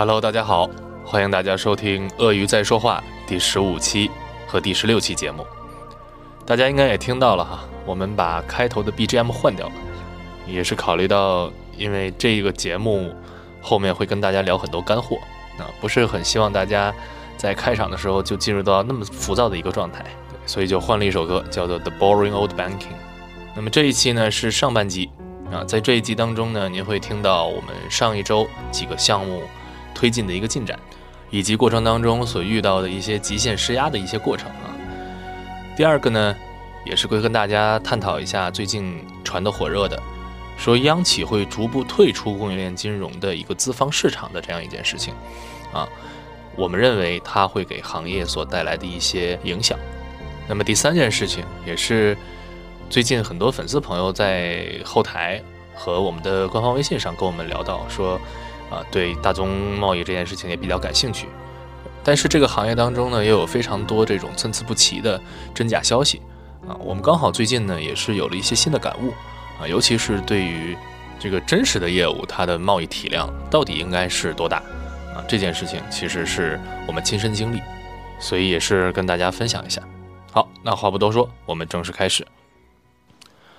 Hello，大家好，欢迎大家收听《鳄鱼在说话》第十五期和第十六期节目。大家应该也听到了哈，我们把开头的 BGM 换掉了，也是考虑到因为这个节目后面会跟大家聊很多干货，啊，不是很希望大家在开场的时候就进入到那么浮躁的一个状态，所以就换了一首歌，叫做《The Boring Old Banking》。那么这一期呢是上半集啊，在这一集当中呢，您会听到我们上一周几个项目推进的一个进展，以及过程当中所遇到的一些极限施压的一些过程啊。第二个呢，也是会跟大家探讨一下最近传的火热的，说央企会逐步退出供应链金融的一个资方市场的这样一件事情啊。我们认为它会给行业所带来的一些影响。那么第三件事情也是。最近很多粉丝朋友在后台和我们的官方微信上跟我们聊到说，啊，对大宗贸易这件事情也比较感兴趣。但是这个行业当中呢，也有非常多这种参差不齐的真假消息啊。我们刚好最近呢，也是有了一些新的感悟啊，尤其是对于这个真实的业务，它的贸易体量到底应该是多大啊？这件事情其实是我们亲身经历，所以也是跟大家分享一下。好，那话不多说，我们正式开始。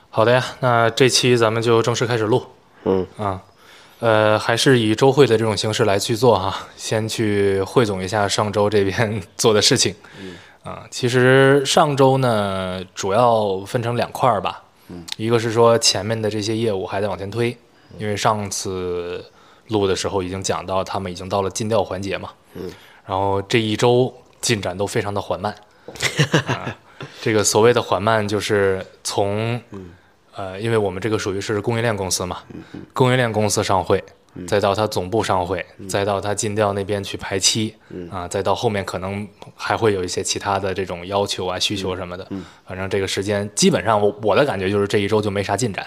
好的呀，那这期咱们就正式开始录。嗯啊，呃，还是以周会的这种形式来去做哈，先去汇总一下上周这边做的事情。嗯啊，其实上周呢，主要分成两块儿吧。嗯，一个是说前面的这些业务还在往前推，因为上次录的时候已经讲到他们已经到了尽调环节嘛。嗯，然后这一周进展都非常的缓慢。啊，这个所谓的缓慢，就是从呃，因为我们这个属于是供应链公司嘛，供应链公司上会，再到他总部上会，再到他尽调那边去排期，啊，再到后面可能还会有一些其他的这种要求啊、需求什么的，反正这个时间基本上我我的感觉就是这一周就没啥进展，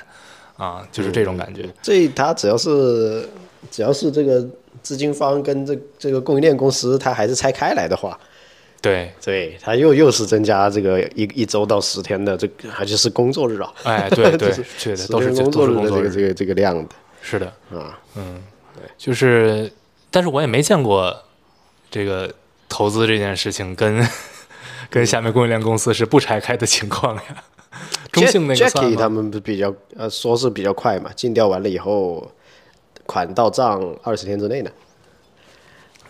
啊，就是这种感觉。这他只要是只要是这个资金方跟这这个供应链公司，它还是拆开来的话，对，对，他又又是增加这个一一周到十天的这个，而且是工作日啊。哎，对 对就是，对的，都是天工作日的这个这个这个量的是的。啊。嗯，对就是，但是我也没见过这个投资这件事情跟 跟下面供应链公司是不拆开的情况呀。中性那个算他？们比较呃说是比较快嘛，尽调完了以后，款到账二十天之内呢。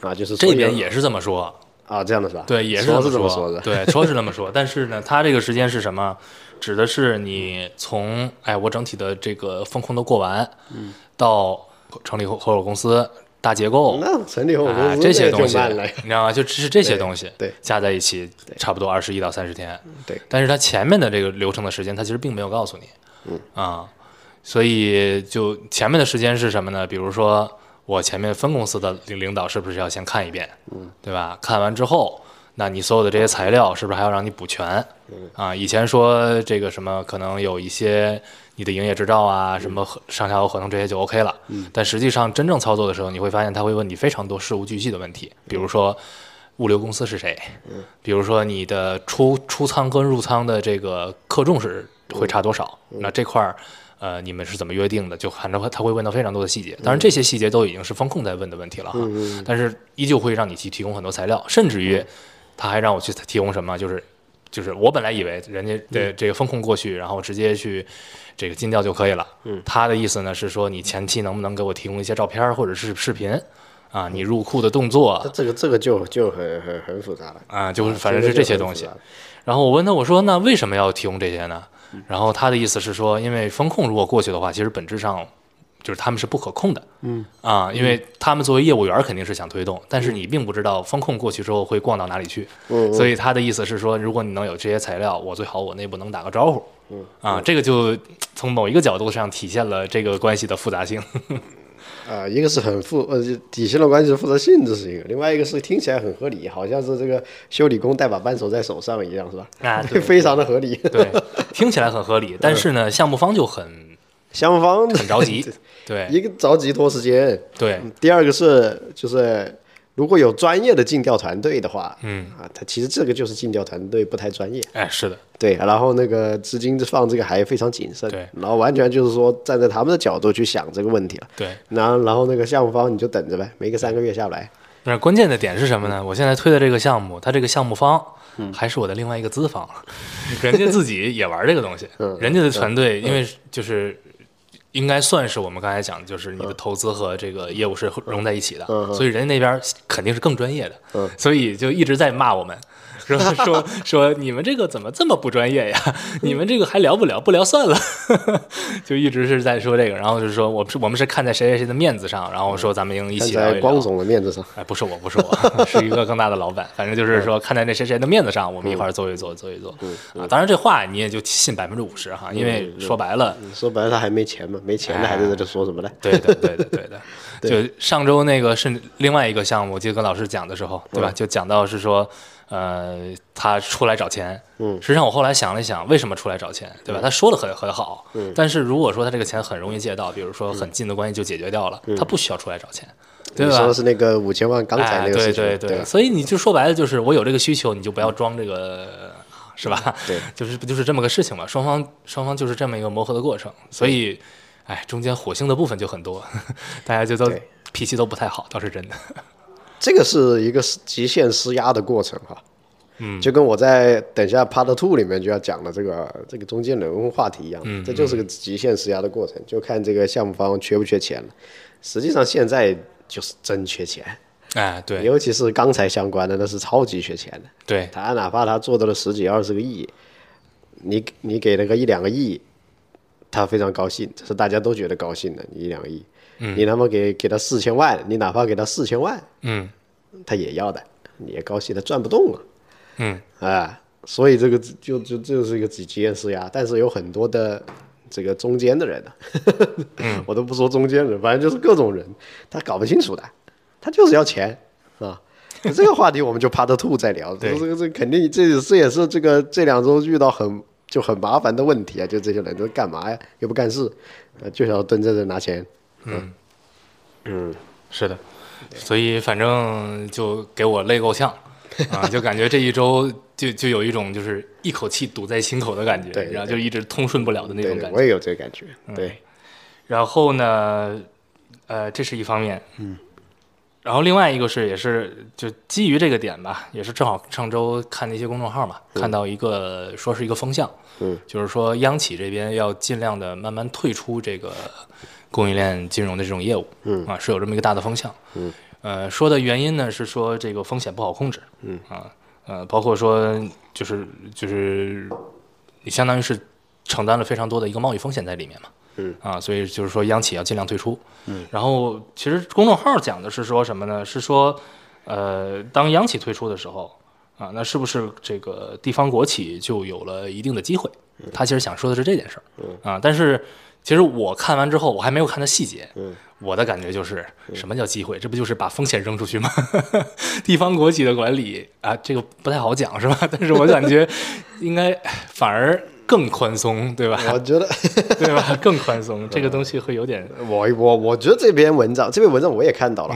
啊，就是这边也是这么说，啊，这样的是吧？对，也是这么说的。对，说是这么说。但是呢，它这个时间是什么？指的是你从哎，我整体的这个风控都过完，嗯到成立合合伙公司大结构，那成立后公啊，司这些东西。你知道吗？就只是这些东西，对对加在一起差不多二十一到三十天。对，但是它前面的这个流程的时间，它其实并没有告诉你。嗯啊，所以就前面的时间是什么呢？比如说我前面分公司的领领导是不是要先看一遍？嗯，对吧？看完之后，那你所有的这些材料是不是还要让你补全？嗯啊，以前说这个什么可能有一些你的营业执照啊，什么合上下游合同这些就 OK 了。嗯，但实际上真正操作的时候，你会发现他会问你非常多事无巨细的问题，比如说。物流公司是谁？比如说你的出出仓跟入仓的这个克重是会差多少？那这块儿，呃，你们是怎么约定的？就反正他会问到非常多的细节，当然这些细节都已经是风控在问的问题了哈。但是依旧会让你去提供很多材料，甚至于他还让我去提供什么，就是就是我本来以为人家的这个风控过去，然后直接去这个尽调就可以了。嗯，他的意思呢是说你前期能不能给我提供一些照片或者是视频啊？你入库的动作这这个这个就就很很很复杂了。啊，就是反正是这些东西。然后我问他，我说那为什么要提供这些呢？然后他的意思是说，因为风控如果过去的话，其实本质上就是他们是不可控的。嗯啊，因为他们作为业务员肯定是想推动，但是你并不知道风控过去之后会逛到哪里去。嗯所以他的意思是说，如果你能有这些材料，我最好我内部能打个招呼。嗯啊，这个就从某一个角度上体现了这个关系的复杂性。啊，一个是很负呃底薪的关系的负责性，质是一个；另外一个是听起来很合理，好像是这个修理工带把扳手在手上一样，是吧？啊，对 非常的合理。对，听起来很合理，但是呢，项目方就很项目方很着急。对一个着急拖时间，对第二个是就是如果有专业的尽调团队的话，嗯，啊，他其实这个就是尽调团队不太专业，哎，是的，对，然后那个资金放这个还非常谨慎，对，然后完全就是说站在他们的角度去想这个问题了，对。然后然后那个项目方你就等着呗，没个三个月下不来，那关键的点是什么呢？我现在推的这个项目，它这个项目方还是我的另外一个资方，人家自己也玩这个东西，人家的团队因为就是。应该算是我们刚才讲的，就是你的投资和这个业务是融在一起的，所以人家那边肯定是更专业的，所以就一直在骂我们，说说说你们这个怎么这么不专业呀？你们这个还聊不聊，不聊算了，就一直是在说这个，然后就是说我是我们是看在谁谁谁的面子上，然后说咱们应一起光总的面子上，哎，不是我，不是我，是一个更大的老板，反正就是说看在那谁谁的面子上，我们一块儿做一做，做一做啊。当然这话你也就信百分之五十哈，因为说白了，说白了他还没钱嘛，没钱的还在这说什么呢？对的，对的，对的。就上周那个是另外一个项目，我记得跟老师讲的时候，对吧？就讲到是说，呃，他出来找钱。嗯。实际上我后来想了想，为什么出来找钱，对吧？他说的很很好。嗯。但是如果说他这个钱很容易借到，比如说很近的关系就解决掉了，他不需要出来找钱，对吧？你说的是那个五千万刚才那个事情，对对对。所以你就说白了，就是我有这个需求，你就不要装这个，是吧？对。就是不就是这么个事情嘛？双方双方就是这么一个磨合的过程，所以。哎，中间火星的部分就很多，大家就都脾气都不太好，倒是真的。这个是一个极限施压的过程哈，嗯，就跟我在等一下 Part Two 里面就要讲的这个这个中间人物话题一样，嗯，这就是个极限施压的过程，就看这个项目方缺不缺钱了。实际上现在就是真缺钱，哎，对，尤其是钢材相关的，那是超级缺钱的。对，他哪怕他做到了十几二十个亿，你你给了个一两个亿。他非常高兴，这是大家都觉得高兴的，一两亿，你他妈给给他四千万，你哪怕给他四千万，嗯，他也要的，你也高兴，他转不动了，嗯，啊，所以这个就就这就是一个极限施压，但是有很多的这个中间的人呢，我都不说中间人，反正就是各种人，他搞不清楚的，他就是要钱啊，这个话题我们就趴着吐再聊，这个这肯定这这也是这个这两周遇到很。就很麻烦的问题啊！就这些人都干嘛呀？又不干事，呃，就想蹲在这拿钱。嗯嗯，是的，所以反正就给我累够呛啊！就感觉这一周就 就有一种就是一口气堵在心口的感觉，对，然后就一直通顺不了的那种感觉。我也有这个感觉。对，然后呢，呃，这是一方面。嗯。然后另外一个是，也是就基于这个点吧，也是正好上周看那些公众号嘛，看到一个说是一个风向，嗯，就是说央企这边要尽量的慢慢退出这个供应链金融的这种业务，嗯。啊，是有这么一个大的风向，嗯，呃，说的原因呢是说这个风险不好控制，嗯。啊，呃，包括说就是就是你相当于是承担了非常多的一个贸易风险在里面嘛。嗯啊，所以就是说央企要尽量退出。嗯，然后其实公众号讲的是说什么呢？是说，呃，当央企退出的时候，啊，那是不是这个地方国企就有了一定的机会？他其实想说的是这件事儿。嗯啊，但是其实我看完之后，我还没有看到细节。嗯，我的感觉就是什么叫机会？这不就是把风险扔出去吗？地方国企的管理啊，这个不太好讲，是吧？但是我感觉应该反而。更宽松，对吧？我觉得，对吧？更宽松，这个东西会有点。我我我觉得这篇文章，这篇文章我也看到了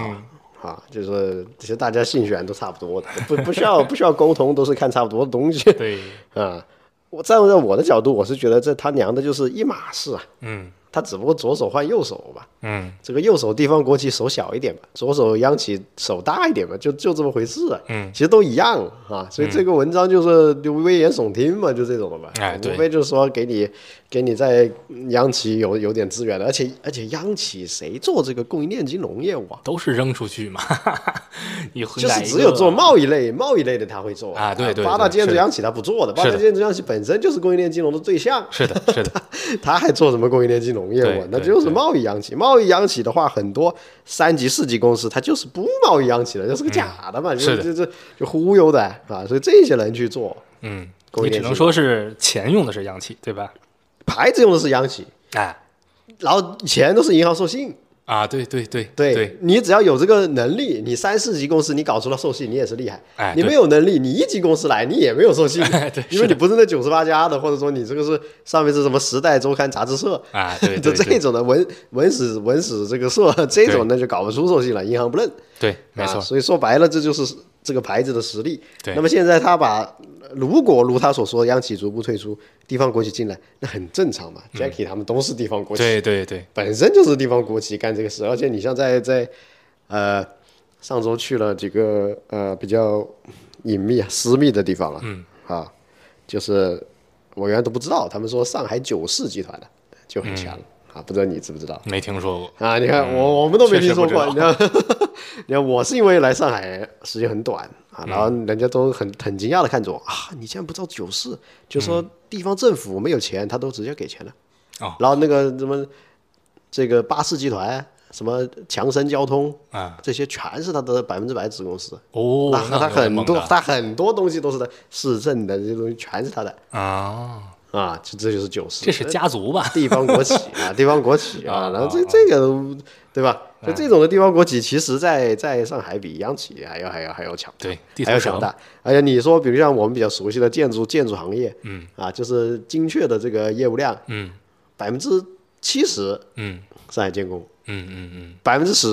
啊，就是其实大家信选都差不多的，不不需要 不需要沟通，都是看差不多的东西。对啊，我站在我的角度，我是觉得这他娘的就是一码事啊。嗯。他只不过左手换右手嘛，嗯，这个右手地方国企手小一点吧，左手央企手大一点吧，就就这么回事啊，嗯，其实都一样啊，所以这个文章就是就危言耸听嘛，就这种的吧，哎，无非就是说给你给你在央企有有点资源的，而且而且央企谁做这个供应链金融业务啊，都是扔出去嘛，就是只有做贸易类贸易类的他会做啊，对对，八大建筑央企他不做的，八大建筑央企本身就是供应链金融的对象，是的，是的，他还做什么供应链金融？业务，那就是贸易央企。贸易央企的话，很多三级、四级公司，他就是不贸易央企的，就是个假的嘛，就就就就忽悠的啊。所以这些人去做，嗯，你只能说是钱用的是央企，对吧？牌子用的是央企，哎，然后钱都是银行授信，啊，对对对对对，你只要有这个能力，你三四级公司你搞出了授信，你也是厉害。哎，你没有能力，你一级公司来，你也没有授信，对因为你不是那九十八家的，或者说你这个是上面是什么时代周刊杂志社，啊，对 就这种的文文史文史这个社这种那就搞不出授信了，银行不认。对，没错，啊所以说白了，这就是这个牌子的实力。对。那么现在他把，如果如他所说，央企逐步退出，地方国企进来，那很正常嘛。Jackie 他们都是地方国企，嗯对对对，本身就是地方国企干这个事，而且你像在在呃上周去了几个呃比较隐秘啊私密的地方了，嗯。啊，就是我原来都不知道，他们说上海九世集团的就很强、啊，不知道你知不知道？没听说过，啊，你看我我们都没听说过，你看，你看我是因为来上海时间很短啊，然后人家都很很惊讶的看着我啊，你竟然不知道九四，就说地方政府没有钱，他都直接给钱了。哦。然后那个什么这个巴士集团，什么强生交通啊，这些全是他的百分之百子公司。哦，那他很多，他很多东西都是他市政的这些东西全是他的啊，啊，这这就是九市。这是家族吧？地方国企啊，地方国企啊，啊然后这这个对吧？就这种的地方国企，其实在在上海比央企还要还要还要强，对，还要强大。而且你说，比如像我们比较熟悉的建筑建筑行业，嗯啊，就是精确的这个业务量，嗯百分之七十嗯上海建工，嗯嗯嗯，百分之十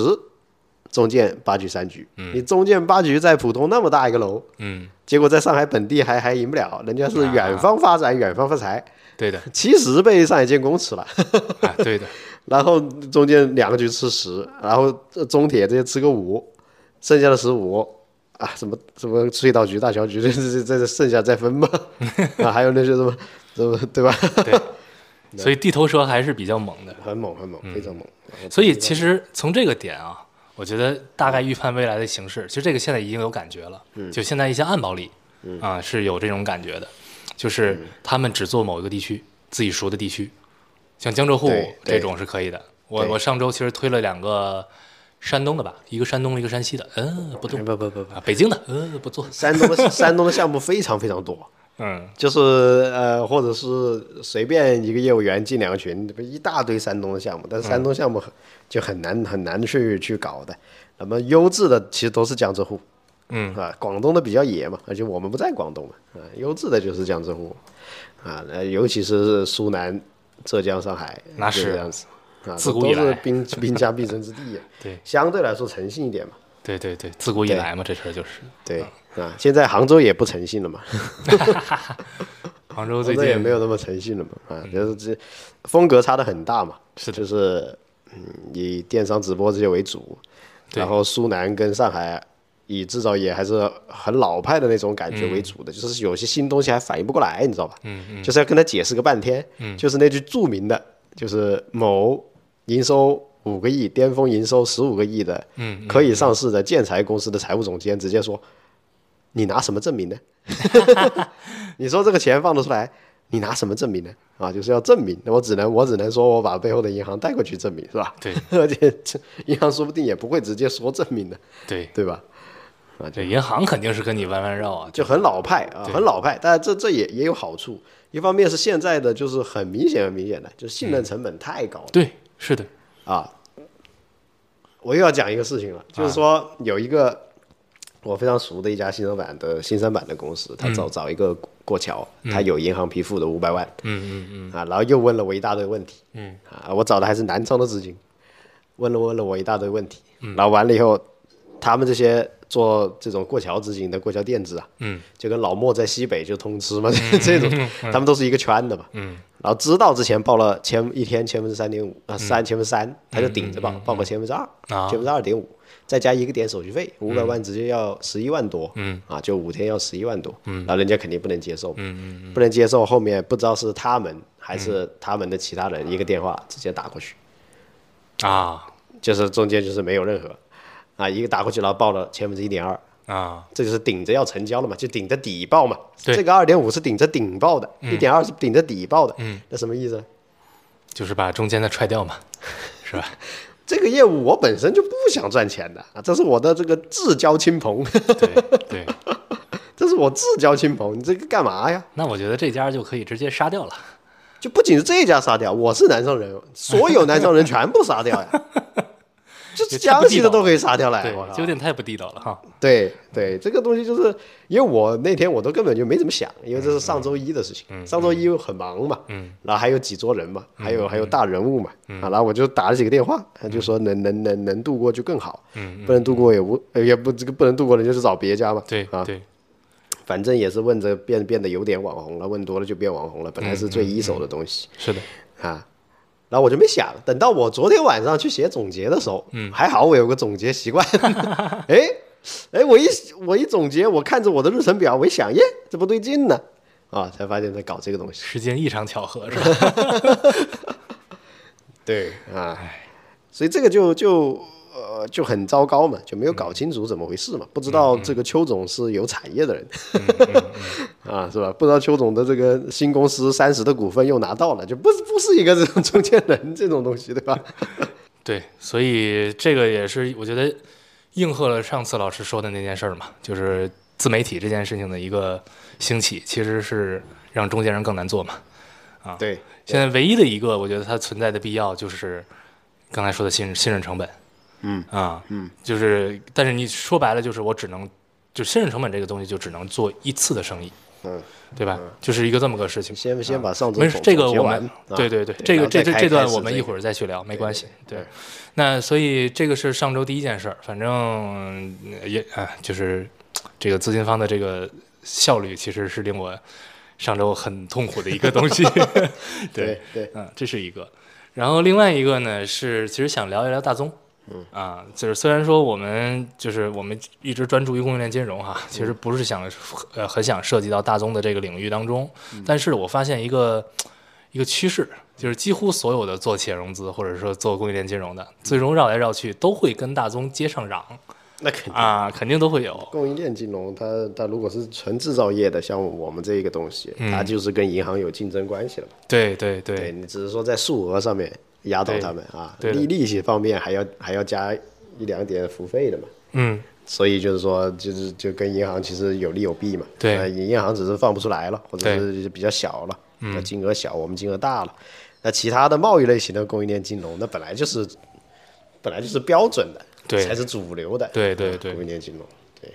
中建八局三局。你中建八局在浦东那么大一个楼，嗯，结果在上海本地还还赢不了，人家是远方发展，远方发财，对的，七十被上海建工吃了。啊，对的，然后中间两个局吃十，然后呃中铁这些吃个五，剩下的十五啊，什么什么隧道局、大桥局，这这这这剩下再分吧，啊，还有那些什么什么对吧？对所以地头蛇还是比较猛的。很猛很猛，非常猛。所以其实从这个点啊，我觉得大概预判未来的形势，其实这个现在已经有感觉了。就现在一些暗保里，啊是有这种感觉的，就是他们只做某一个地区自己熟的地区，像江浙沪这种是可以的。我我上周其实推了两个山东的吧，一个山东，一个山西的，嗯，不动不不不不，啊，北京的，嗯，不做，山东的山东的项目非常非常多，嗯，就是呃，或者是随便一个业务员进两个群，一大堆山东的项目，但是山东项目很就很难很难去去搞的。那么优质的其实都是江浙沪，嗯。啊，广东的比较野嘛，而且我们不在广东嘛，啊，优质的就是江浙沪，啊，那，尤其是苏南、浙江、上海，那是这样子，啊，自都都是古以来兵兵家必争之地，对。相对来说诚信一点嘛，对对对，自古以来嘛，这事儿就是。对，啊，现在杭州也不诚信了嘛，杭州最近也没有那么诚信了嘛，啊，就是这风格差的很大嘛，是就是嗯，以电商直播这些为主，然后苏南跟上海以制造业还是很老派的那种感觉为主的，就是有些新东西还反应不过来，你知道吧？嗯嗯。就是要跟他解释个半天，就是那句著名的，就是某营收五个亿、巅峰营收十五个亿的，嗯。可以上市的建材公司的财务总监直接说：“你拿什么证明呢？你说这个钱放得出来，你拿什么证明呢？啊，就是要证明。那我只能我只能说我把背后的银行带过去证明，是吧？对 而且这银行说不定也不会直接说证明的，对对吧？啊这银行肯定是跟你弯弯绕啊，就很老派啊，很老派。但是这这也也有好处，一方面是现在的就是很明显很明显的，就是信任成本太高了、对，是的，啊。我又要讲一个事情了，就是说有一个我非常熟的一家新三板的新三板的公司，他找找一个过桥，他有银行批复的五百万，嗯嗯嗯。啊，然后又问了我一大堆问题，嗯，啊，我找的还是南昌的资金，问了问了我一大堆问题，嗯。然后完了以后，他们这些做这种过桥资金的过桥垫资啊，嗯，就跟老莫在西北就通吃嘛，这种他们都是一个圈的嘛，嗯，然后知道之前报了千一天千分之三点五啊三千分之三，嗯他就顶着报，报个千分之二，啊。千分之二点五，再加一个点手续费，五百万直接要十一万多，嗯，啊，就五天要十一万多，嗯，然后人家肯定不能接受，嗯嗯不能接受，后面不知道是他们还是他们的其他人一个电话直接打过去，啊。就是中间就是没有任何啊，一个打过去，然后报了千分之一点二，啊，这就是顶着要成交了嘛，就顶着底报嘛。对这个二点五是顶着顶报的，一点二是顶着底报的。嗯，那什么意思呢？就是把中间的踹掉嘛，是吧？这个业务我本身就不想赚钱的啊，这是我的这个至交亲朋，对对，这是我至交亲朋，你这个干嘛呀？那我觉得这家就可以直接杀掉了。就不仅是这家杀掉，我是南昌人，所有南昌人全部杀掉呀。这也太江西的都可以杀掉了，对有点太不地道了哈。对对，这个东西就是因为我那天我都根本就没怎么想，因为这是上周一的事情，上周一又很忙嘛，嗯，然后还有几桌人嘛，还有还有大人物嘛，啊，然后我就打了几个电话，他就说能能能能度过就更好，嗯，不能度过也无呃也不这个不能度过，的就是找别家嘛，啊，对。对，反正也是问着变变得有点网红了，问多了就变网红了，本来是最一手的东西是的，啊。然后我就没想，等到我昨天晚上去写总结的时候，嗯，还好我有个总结习惯，哎哎，我一我一总结，我看着我的日程表，我一想，耶，这不对劲呢，啊，才发现在搞这个东西。时间异常巧合是吧？对啊，所以这个就就呃就很糟糕嘛，就没有搞清楚怎么回事嘛，不知道这个邱总是有产业的人，啊是吧？不知道邱总的这个新公司三十的股份又拿到了，就不是不是一个这种中间人这种东西，对吧？对，所以这个也是我觉得应和了上次老师说的那件事儿嘛，就是自媒体这件事情的一个兴起，其实是让中间人更难做嘛。啊对，现在唯一的一个，我觉得它存在的必要就是刚才说的信信任成本。嗯啊，嗯，就是，但是你说白了，就是我只能，就信任成本这个东西，就只能做一次的生意，嗯，对吧？就是一个这么个事情。先先把上周没事，这个我们，啊对对对，这个这这这段我们一会儿再去聊，没关系。对对，那所以这个是上周第一件事儿，反正呃也啊，就是这个资金方的这个效率，其实是令我上周很痛苦的一个东西。对对，嗯，这是一个。然后另外一个呢是，其实想聊一聊大宗。嗯啊，就是虽然说我们就是我们一直专注于供应链金融哈，其实不是想呃很想涉及到大宗的这个领域当中，但是我发现一个一个趋势，就是几乎所有的做企业融资或者说做供应链金融的，最终绕来绕去都会跟大宗接上壤那肯定。啊，肯定都会有。供应链金融，它它如果是纯制造业的，像我们这一个东西，嗯它就是跟银行有竞争关系了嘛。对对对对你只是说在数额上面压倒他们啊，对利利息方面还要还要加一两点服务费的嘛。嗯，所以就是说，就是就跟银行其实有利有弊嘛。对。呃银行只是放不出来了，或者是比较小了，那金额小，我们金额大了。那其他的贸易类型的供应链金融，那本来就是本来就是标准的，对。才是主流的。啊对对对。供应链金融，对，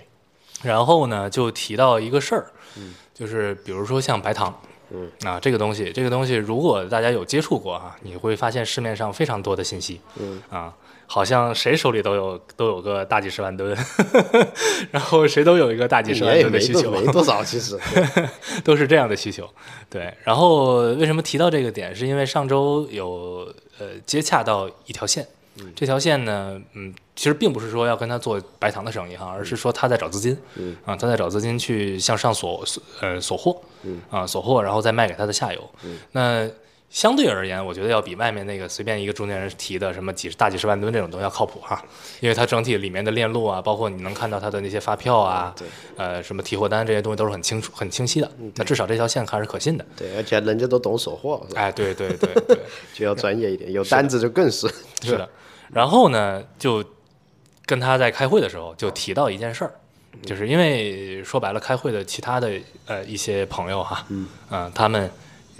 然后呢，就提到一个事儿，就是比如说像白糖，嗯啊，这个东西，这个东西，如果大家有接触过啊，你会发现市面上非常多的信息，嗯啊，好像谁手里都有都有个大几十万吨，然后谁都有一一个大几十万吨的需求，多少，其实。都是这样的需求。对，然后为什么提到这个点，是因为上周有呃接洽到一条线，这条线呢，嗯，其实并不是说要跟他做白糖的生意哈，而是说他在找资金，嗯。啊，他在找资金去向上锁锁呃锁货，啊锁货，然后再卖给他的下游。那相对而言，我觉得要比外面那个随便一个中间人提的什么几十大几十万吨这种东西要靠谱哈，因为它整体里面的链路啊，包括你能看到它的那些发票啊，对呃，什么提货单这些东西都是很清楚、很清晰的。那至少这条线还是可信的。对，而且人家都懂锁货？哎，对对对对，就要专业一点，有单子就更是。是的。然后呢，就跟他在开会的时候就提到一件事儿，就是因为说白了，开会的其他的呃一些朋友哈，嗯、他们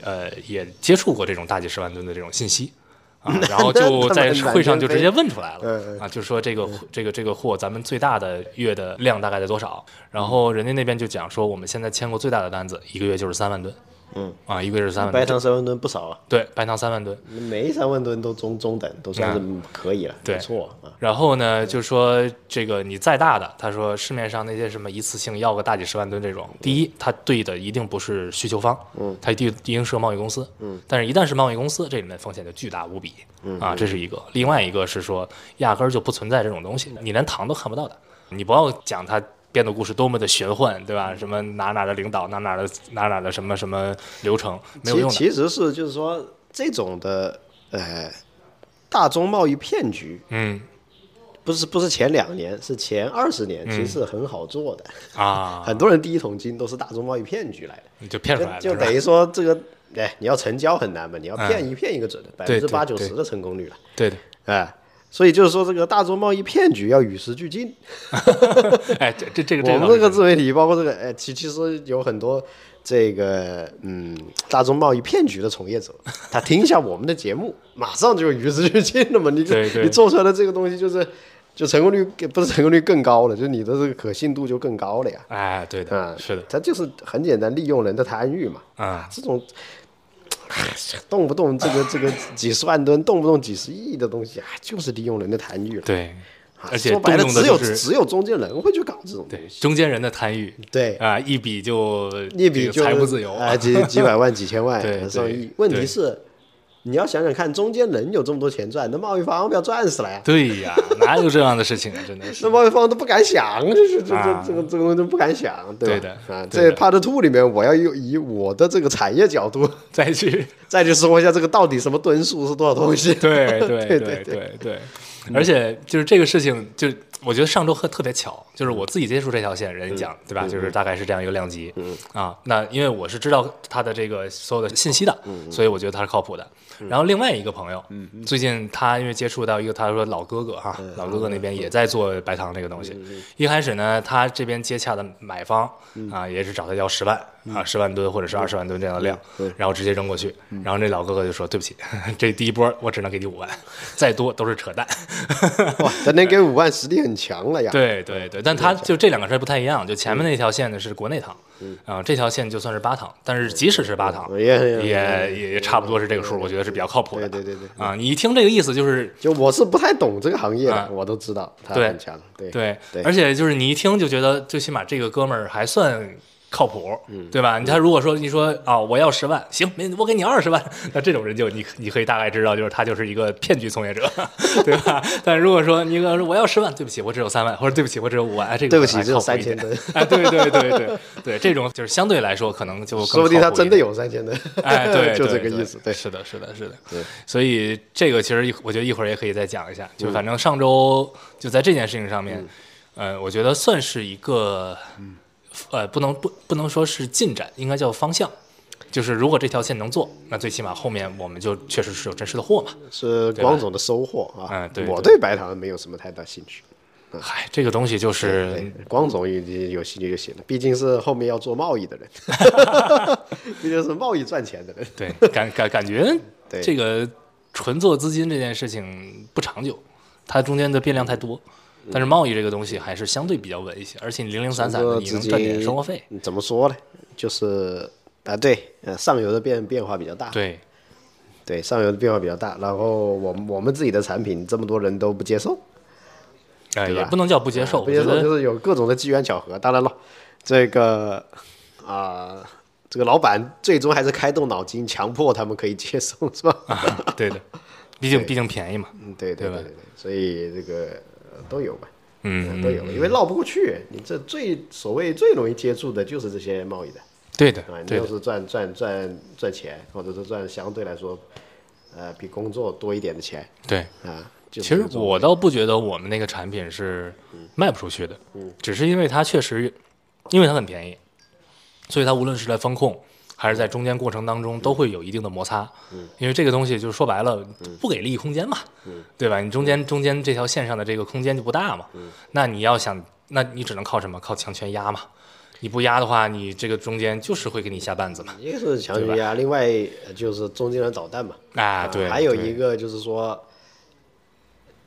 呃也接触过这种大几十万吨的这种信息。啊，然后就在会上就直接问出来嗯了啊，就是说这个这个这个货咱们最大的月的量大概在多少？然后人家那边就讲说，我们现在签过最大的单子，一个月就是三万吨。嗯，啊，一个月是三万白。糖三万吨不少啊，对，白糖三万吨。没三万吨都中中等，都算是可以了，对不错啊。然后呢，就说这个你再大的，他说市面上那些什么一次性要个大几十万吨这种，第一，它对的一定不是需求方，嗯，它一定一定是个贸易公司，嗯，但是一旦是贸易公司，这里面风险就巨大无比，嗯啊，这是一个。另外一个是说，压根儿就不存在这种东西，你连糖都看不到的，你不要讲它。编的故事多么的玄幻，对吧？什么哪哪的领导，哪哪的哪哪的什么什么流程，没有用的。其其实是就是说这种的呃大宗贸易骗局，嗯不是不是前两年，是前二十年，其实是很好做的。啊，很多人第一桶金都是大宗贸易骗局来的，你就骗出来了，吧就等于说这个哎你要成交很难嘛，你要骗一骗一个准的，百分之八九十的成功率了，对的。哎。所以就是说，这个大宗贸易骗局要与时俱进。哎，这这这个我们这个自媒体，包括这个，哎，其其实有很多这个嗯大宗贸易骗局的从业者，他听一下我们的节目，马上就与时俱进了嘛。你就 对对你做出来的这个东西就是。就成功率不是成功率更高了，就是你的这个可信度就更高了呀。哎，对的，啊，是的，它就是很简单，利用人的贪欲嘛。啊，这种 动不动这个这个几十万吨，动不动几十亿的东西啊，就是利用人的贪欲了。对，啊而且说白了，只有只有中间人会去搞这种东对西。中间人的贪欲对，啊，一笔就一笔就财富自由啊，几几百万、几千万对、亿。问题是，你要想想看，中间能有这么多钱赚，那贸易方不要赚死了呀？对呀，哪有这样的事情啊？真的是那贸易方都不敢想，这是这啊这这个这个东西都不敢想，对吧？对的啊，在 Part Two 里面，我要用以我的这个产业角度 再去 再去说一下这个到底什么吨数是多少东西。对对对对对，而且就是这个事情，就我觉得上周特特别巧，就是我自己接触这条线，人家讲对吧？就是大概是这样一个量级。啊。那因为我是知道他的这个所有的信息的，所以我觉得他是靠谱的。然后另外一个朋友，最近他因为接触到一个他说老哥哥哈，老哥哥那边也在做白糖这个东西。一开始呢，他这边接洽的买方啊，也是找他要十万啊，十万吨或者是二十万吨这样的量，然后直接扔过去。然后那老哥哥就说：“对不起，这第一波我只能给你五万，再多都是扯淡。”哇，咱能给五万，实力很强了呀。对对对，但他就这两个事儿不太一样，就前面那条线呢是国内糖，啊、这条线就算是八糖，但是即使是八糖，也也也差不多是这个数，我觉得是比较靠谱的。对对对对啊，你一听这个意思就是就我是不太懂这个行业我都知道他很强。对对对，而且就是你一听就觉得，最起码这个哥们儿还算靠谱，对吧？他如果说你说啊、我要十万，行，没我给你二十万，那这种人就你你可以大概知道，就是他就是一个骗局从业者，对吧？但如果说你说我要十万，对不起，我只有三万，或者对不起，我只有五万，哎，这个对不起只有靠谱一点3000吨哎，对对对对对，这种就是相对来说可能就更说不定他真的有三千吨。哎，对，就这个意思。对，是的，是的，是的。对，所以这个其实我觉得一会儿也可以再讲一下。就反正上周就在这件事情上面，呃，我觉得算是一个，呃，不能不不能说是进展，应该叫方向。就是如果这条线能做，那最起码后面我们就确实是有真实的货嘛。是光总的收获啊。嗯对我对对白糖没有什么太大兴趣。嗨，这个东西就是，光总已经有兴趣就行了，毕竟是后面要做贸易的人，毕竟是贸易赚钱的人。对感感感觉 对这个纯做资金这件事情不长久，它中间的变量太多。但是贸易这个东西还是相对比较稳一些，而且你零零散散你能赚点生活费。嗯怎么说呢？就是啊，对，呃，上游的变变化比较大，对，对，上游的变化比较大，然后我们我们自己的产品这么多人都不接受，哎，也不能叫不接受，不接受就是有各种的机缘巧合。当然了，这个啊、这个老板最终还是开动脑筋，强迫他们可以接受，是吧？啊，对的，毕竟毕竟便宜嘛，嗯，对对吧对对对，所以这个、呃都有吧。嗯，都有，因为绕不过去。你这最所谓最容易接触的就是这些贸易的对的啊，，你就是赚赚赚赚钱，或者是赚相对来说，呃，比工作多一点的钱对。啊。就其实我倒不觉得我们那个产品是卖不出去的，只是因为它确实，因为它很便宜，所以它无论是在风控还是在中间过程当中都会有一定的摩擦。因为这个东西就是说白了不给利益空间嘛，对吧？你中间中间这条线上的这个空间就不大嘛，那你要想，那你只能靠什么？靠强权压嘛。你不压的话，你这个中间就是会给你下绊子嘛。一个是强权压，另外呃就是中间人捣蛋嘛。啊，对，还有一个就是说，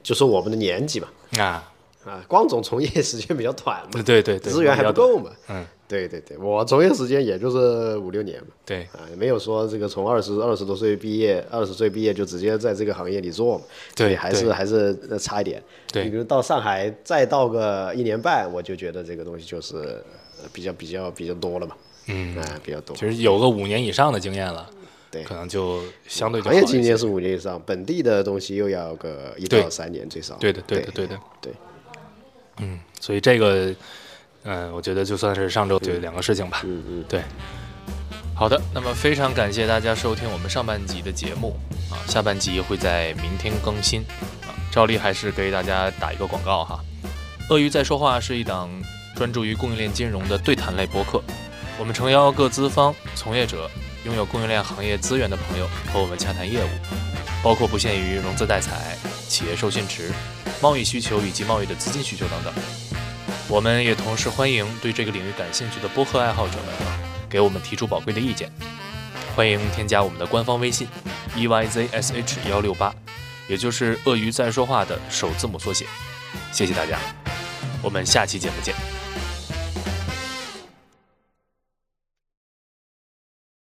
就是我们的年纪嘛。啊，啊，光总从业时间比较短嘛，对对对，资源还不够嘛。嗯，对对对，我从业时间也就是五六年嘛。对啊，也没有说这个从二十二十多岁毕业，二十岁毕业就直接在这个行业里做嘛，对还是还是呃差一点。对你比如到上海再到个一年半，我就觉得这个东西就是呃比较比较比较多了嘛，嗯，啊，比较多。其实有个五年以上的经验了，对可能就相对就行业经验是五年以上，本地的东西又要个一到三年最少。对的，对的，对对的，对。嗯，所以这个，嗯、我觉得就算是上周对两个事情吧。嗯嗯，对。好的，那么非常感谢大家收听我们上半集的节目啊，下半集会在明天更新啊。照例还是给大家打一个广告哈。鳄鱼在说话是一档专注于供应链金融的对谈类播客，我们诚邀各资方、从业者、拥有供应链行业资源的朋友和我们洽谈业务，包括不限于融资代采、企业授信池、贸易需求以及贸易的资金需求等等。我们也同时欢迎对这个领域感兴趣的播客爱好者们，给我们提出宝贵的意见。欢迎添加我们的官方微信 e y z s h 幺六八，也就是“鳄鱼在说话”的首字母缩写。谢谢大家，我们下期节目见。